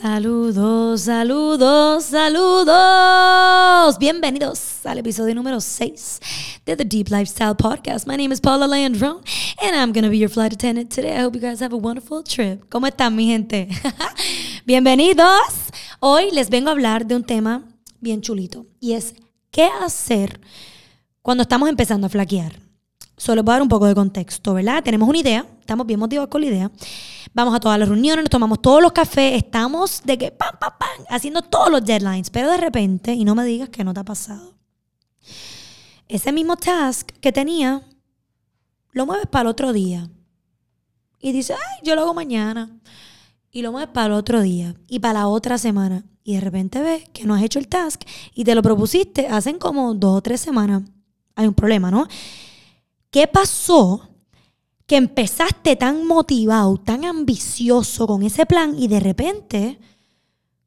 Saludos, saludos, saludos. Bienvenidos al episodio número 6 de The Deep Lifestyle Podcast. My name is Paula Landro and I'm going to be your flight attendant today. I hope you guys have a wonderful trip. ¿Cómo están, mi gente? Bienvenidos. Hoy les vengo a hablar de un tema bien chulito y es qué hacer cuando estamos empezando a flaquear. Solo voy a dar un poco de contexto, ¿verdad? Tenemos una idea, estamos bien motivados con la idea. Vamos a todas las reuniones, nos tomamos todos los cafés, estamos de que pam, pam, pam, haciendo todos los deadlines. Pero de repente, y no me digas que no te ha pasado, ese mismo task que tenía, lo mueves para el otro día. Y dices, ay, yo lo hago mañana. Y lo mueves para el otro día y para la otra semana. Y de repente ves que no has hecho el task y te lo propusiste, hacen como dos o tres semanas. Hay un problema, ¿no? ¿Qué pasó que empezaste tan motivado, tan ambicioso con ese plan y de repente,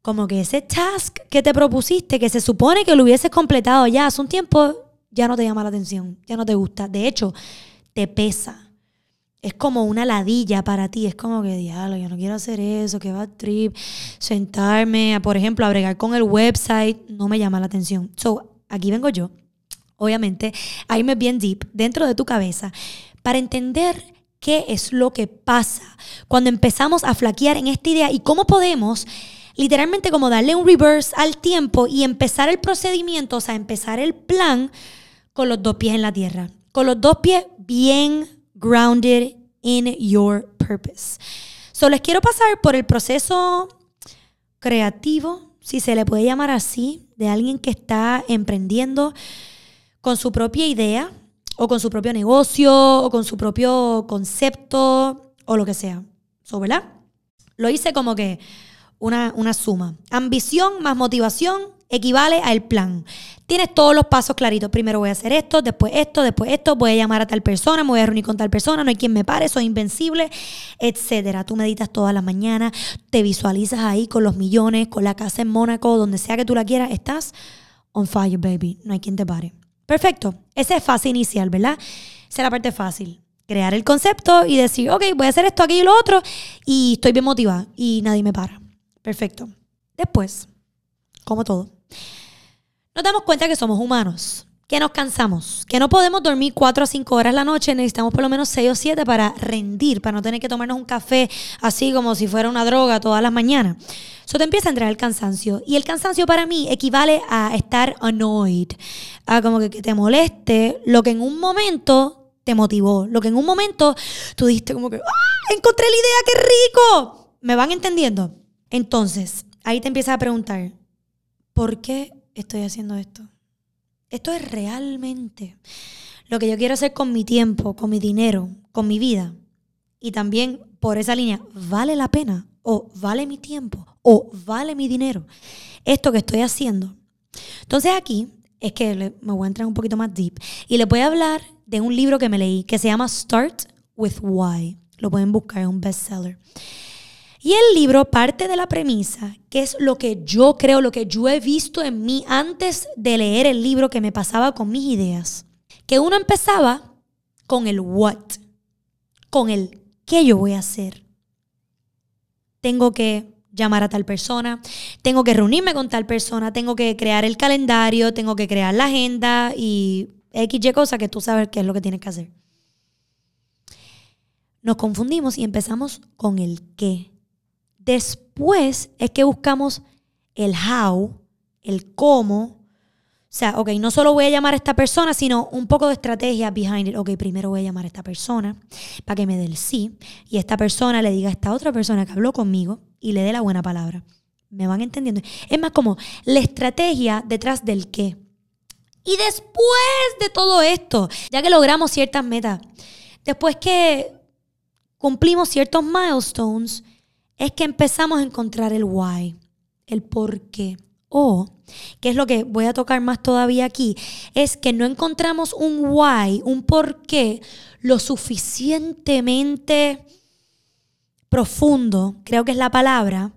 como que ese task que te propusiste, que se supone que lo hubieses completado ya hace un tiempo, ya no te llama la atención, ya no te gusta. De hecho, te pesa. Es como una ladilla para ti. Es como que, diablo, yo no quiero hacer eso, que va trip. Sentarme, a, por ejemplo, a bregar con el website, no me llama la atención. So, aquí vengo yo obviamente, a irme bien deep dentro de tu cabeza para entender qué es lo que pasa cuando empezamos a flaquear en esta idea y cómo podemos literalmente como darle un reverse al tiempo y empezar el procedimiento, o sea, empezar el plan con los dos pies en la tierra, con los dos pies bien grounded in your purpose. Solo les quiero pasar por el proceso creativo, si se le puede llamar así, de alguien que está emprendiendo con su propia idea o con su propio negocio o con su propio concepto o lo que sea. So, ¿Verdad? Lo hice como que una, una suma. Ambición más motivación equivale al plan. Tienes todos los pasos claritos. Primero voy a hacer esto, después esto, después esto, voy a llamar a tal persona, me voy a reunir con tal persona, no hay quien me pare, soy invencible, etcétera. Tú meditas todas las mañanas, te visualizas ahí con los millones, con la casa en Mónaco, donde sea que tú la quieras, estás on fire, baby. No hay quien te pare. Perfecto. Esa es fase inicial, ¿verdad? Esa es la parte fácil. Crear el concepto y decir, ok, voy a hacer esto, aquí y lo otro, y estoy bien motivada y nadie me para. Perfecto. Después, como todo, nos damos cuenta que somos humanos, que nos cansamos, que no podemos dormir cuatro o cinco horas la noche, necesitamos por lo menos seis o siete para rendir, para no tener que tomarnos un café así como si fuera una droga todas las mañanas. Eso te empieza a entrar el cansancio. Y el cansancio para mí equivale a estar annoyed, a como que, que te moleste lo que en un momento te motivó, lo que en un momento tú diste como que, ¡ah! Encontré la idea, qué rico. ¿Me van entendiendo? Entonces, ahí te empiezas a preguntar, ¿por qué estoy haciendo esto? Esto es realmente lo que yo quiero hacer con mi tiempo, con mi dinero, con mi vida. Y también por esa línea, ¿vale la pena? ¿O vale mi tiempo? ¿O vale mi dinero? Esto que estoy haciendo. Entonces aquí es que me voy a entrar un poquito más deep. Y les voy a hablar de un libro que me leí que se llama Start with Why. Lo pueden buscar, es un bestseller. Y el libro parte de la premisa, que es lo que yo creo, lo que yo he visto en mí antes de leer el libro que me pasaba con mis ideas, que uno empezaba con el what, con el qué yo voy a hacer. Tengo que llamar a tal persona, tengo que reunirme con tal persona, tengo que crear el calendario, tengo que crear la agenda y X, Y cosa que tú sabes qué es lo que tienes que hacer. Nos confundimos y empezamos con el qué. Después es que buscamos el how, el cómo. O sea, ok, no solo voy a llamar a esta persona, sino un poco de estrategia behind it. Ok, primero voy a llamar a esta persona para que me dé el sí. Y esta persona le diga a esta otra persona que habló conmigo y le dé la buena palabra. ¿Me van entendiendo? Es más como la estrategia detrás del qué. Y después de todo esto, ya que logramos ciertas metas, después que cumplimos ciertos milestones, es que empezamos a encontrar el why, el por qué. O, que es lo que voy a tocar más todavía aquí, es que no encontramos un why, un por qué lo suficientemente profundo, creo que es la palabra,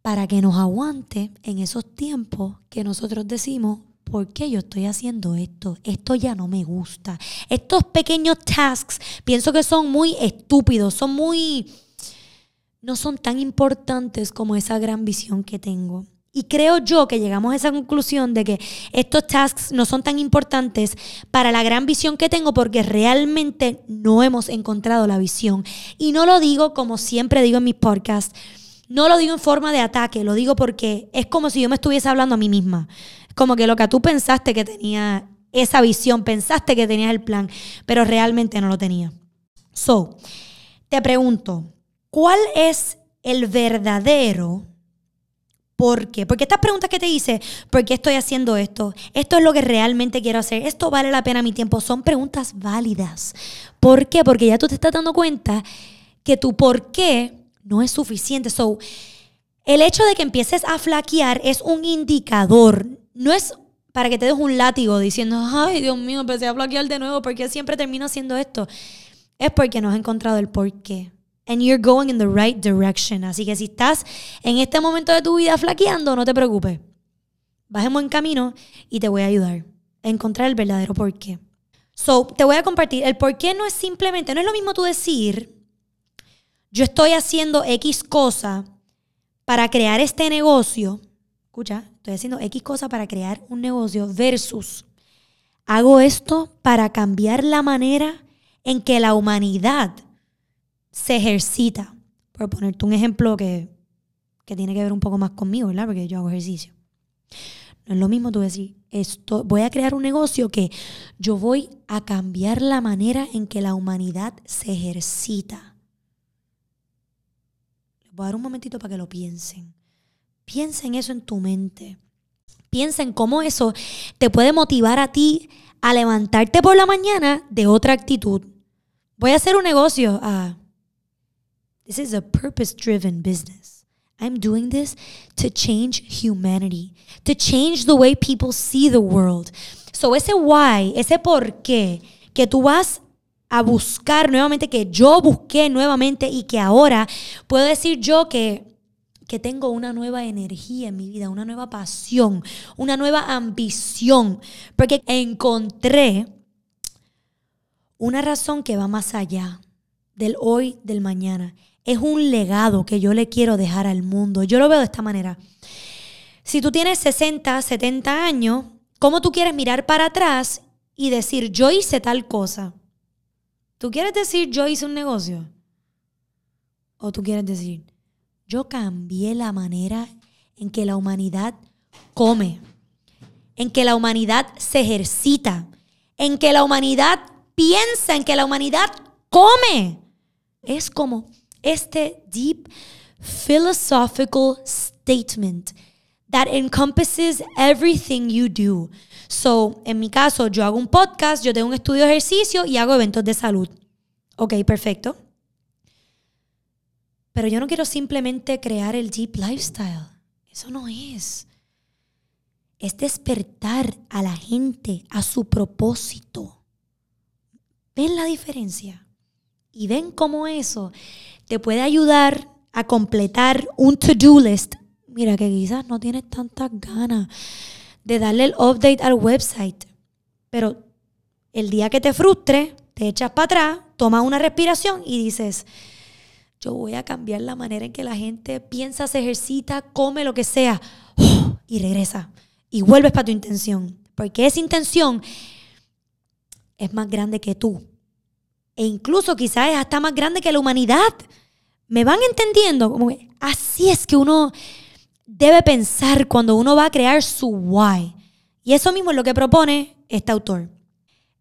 para que nos aguante en esos tiempos que nosotros decimos, ¿por qué yo estoy haciendo esto? Esto ya no me gusta. Estos pequeños tasks pienso que son muy estúpidos, son muy no son tan importantes como esa gran visión que tengo. Y creo yo que llegamos a esa conclusión de que estos tasks no son tan importantes para la gran visión que tengo porque realmente no hemos encontrado la visión. Y no lo digo como siempre digo en mis podcasts, no lo digo en forma de ataque, lo digo porque es como si yo me estuviese hablando a mí misma. Como que lo que tú pensaste que tenía esa visión, pensaste que tenías el plan, pero realmente no lo tenía. So, te pregunto, ¿cuál es el verdadero por qué? Porque estas preguntas que te hice, ¿por qué estoy haciendo esto? ¿Esto es lo que realmente quiero hacer? ¿Esto vale la pena mi tiempo? Son preguntas válidas. ¿Por qué? Porque ya tú te estás dando cuenta que tu por qué no es suficiente. So, el hecho de que empieces a flaquear es un indicador. No es para que te des un látigo diciendo, ay, Dios mío, empecé a bloquear de nuevo, porque siempre termino haciendo esto? Es porque no has encontrado el por qué. And you're going in the right direction. Así que si estás en este momento de tu vida flaqueando, no te preocupes. Bajemos en camino y te voy a ayudar a encontrar el verdadero por qué. So, te voy a compartir. El por qué no es simplemente, no es lo mismo tú decir, yo estoy haciendo X cosa para crear este negocio escucha, estoy haciendo X cosa para crear un negocio versus hago esto para cambiar la manera en que la humanidad se ejercita. Por ponerte un ejemplo que, que tiene que ver un poco más conmigo, ¿verdad? Porque yo hago ejercicio. No es lo mismo tú decir, esto, voy a crear un negocio que yo voy a cambiar la manera en que la humanidad se ejercita. Les voy a dar un momentito para que lo piensen. Piensa en eso en tu mente. Piensa en cómo eso te puede motivar a ti a levantarte por la mañana de otra actitud. Voy a hacer un negocio. Ah, this is a purpose driven business. I'm doing this to change humanity, to change the way people see the world. So ese why, ese por qué que tú vas a buscar nuevamente, que yo busqué nuevamente y que ahora puedo decir yo que que tengo una nueva energía en mi vida, una nueva pasión, una nueva ambición, porque encontré una razón que va más allá del hoy, del mañana. Es un legado que yo le quiero dejar al mundo. Yo lo veo de esta manera. Si tú tienes 60, 70 años, ¿cómo tú quieres mirar para atrás y decir, yo hice tal cosa? ¿Tú quieres decir, yo hice un negocio? ¿O tú quieres decir, yo cambié la manera en que la humanidad come, en que la humanidad se ejercita, en que la humanidad piensa, en que la humanidad come. Es como este deep philosophical statement that encompasses everything you do. So, en mi caso, yo hago un podcast, yo tengo un estudio de ejercicio y hago eventos de salud. Ok, perfecto. Pero yo no quiero simplemente crear el deep lifestyle. Eso no es. Es despertar a la gente a su propósito. ¿Ven la diferencia? Y ven cómo eso te puede ayudar a completar un to-do list. Mira que quizás no tienes tantas ganas de darle el update al website. Pero el día que te frustre, te echas para atrás, tomas una respiración y dices, yo voy a cambiar la manera en que la gente piensa, se ejercita, come lo que sea, y regresa. Y vuelves para tu intención. Porque esa intención es más grande que tú. E incluso quizás es hasta más grande que la humanidad. ¿Me van entendiendo? Como así es que uno debe pensar cuando uno va a crear su why. Y eso mismo es lo que propone este autor.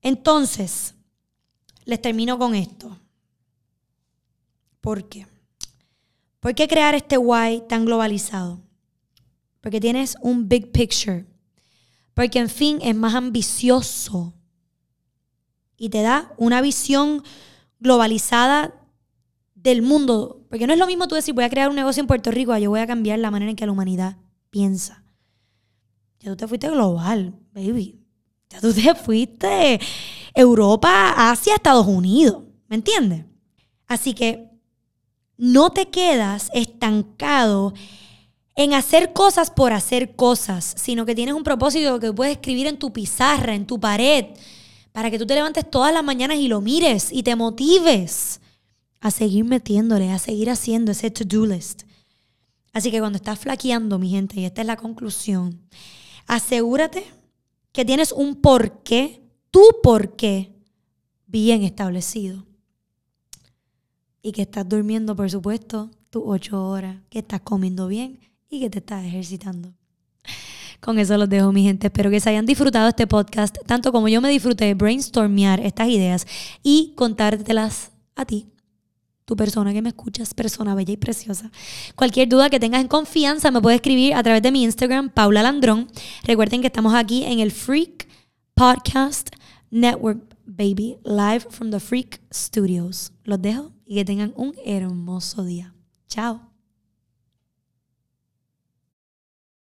Entonces, les termino con esto. ¿Por qué? ¿Por qué crear este why tan globalizado? Porque tienes un big picture. Porque en fin es más ambicioso. Y te da una visión globalizada del mundo. Porque no es lo mismo tú decir, voy a crear un negocio en Puerto Rico, yo voy a cambiar la manera en que la humanidad piensa. Ya tú te fuiste global, baby. Ya tú te fuiste Europa, Asia, Estados Unidos. ¿Me entiendes? Así que no te quedas estancado en hacer cosas por hacer cosas, sino que tienes un propósito que puedes escribir en tu pizarra, en tu pared, para que tú te levantes todas las mañanas y lo mires y te motives a seguir metiéndole, a seguir haciendo ese to-do list. Así que cuando estás flaqueando, mi gente, y esta es la conclusión, asegúrate que tienes un porqué, tu porqué, bien establecido. Y que estás durmiendo, por supuesto, tus ocho horas, que estás comiendo bien y que te estás ejercitando. Con eso los dejo, mi gente. Espero que se hayan disfrutado este podcast, tanto como yo me disfruté de brainstormear estas ideas y contártelas a ti tu persona que me escuchas, persona bella y preciosa. Cualquier duda que tengas en confianza me puedes escribir a través de mi Instagram, Paula Landrón. Recuerden que estamos aquí en el Freak Podcast Network, baby, live from the Freak Studios. Los dejo y que tengan un hermoso día. Chao.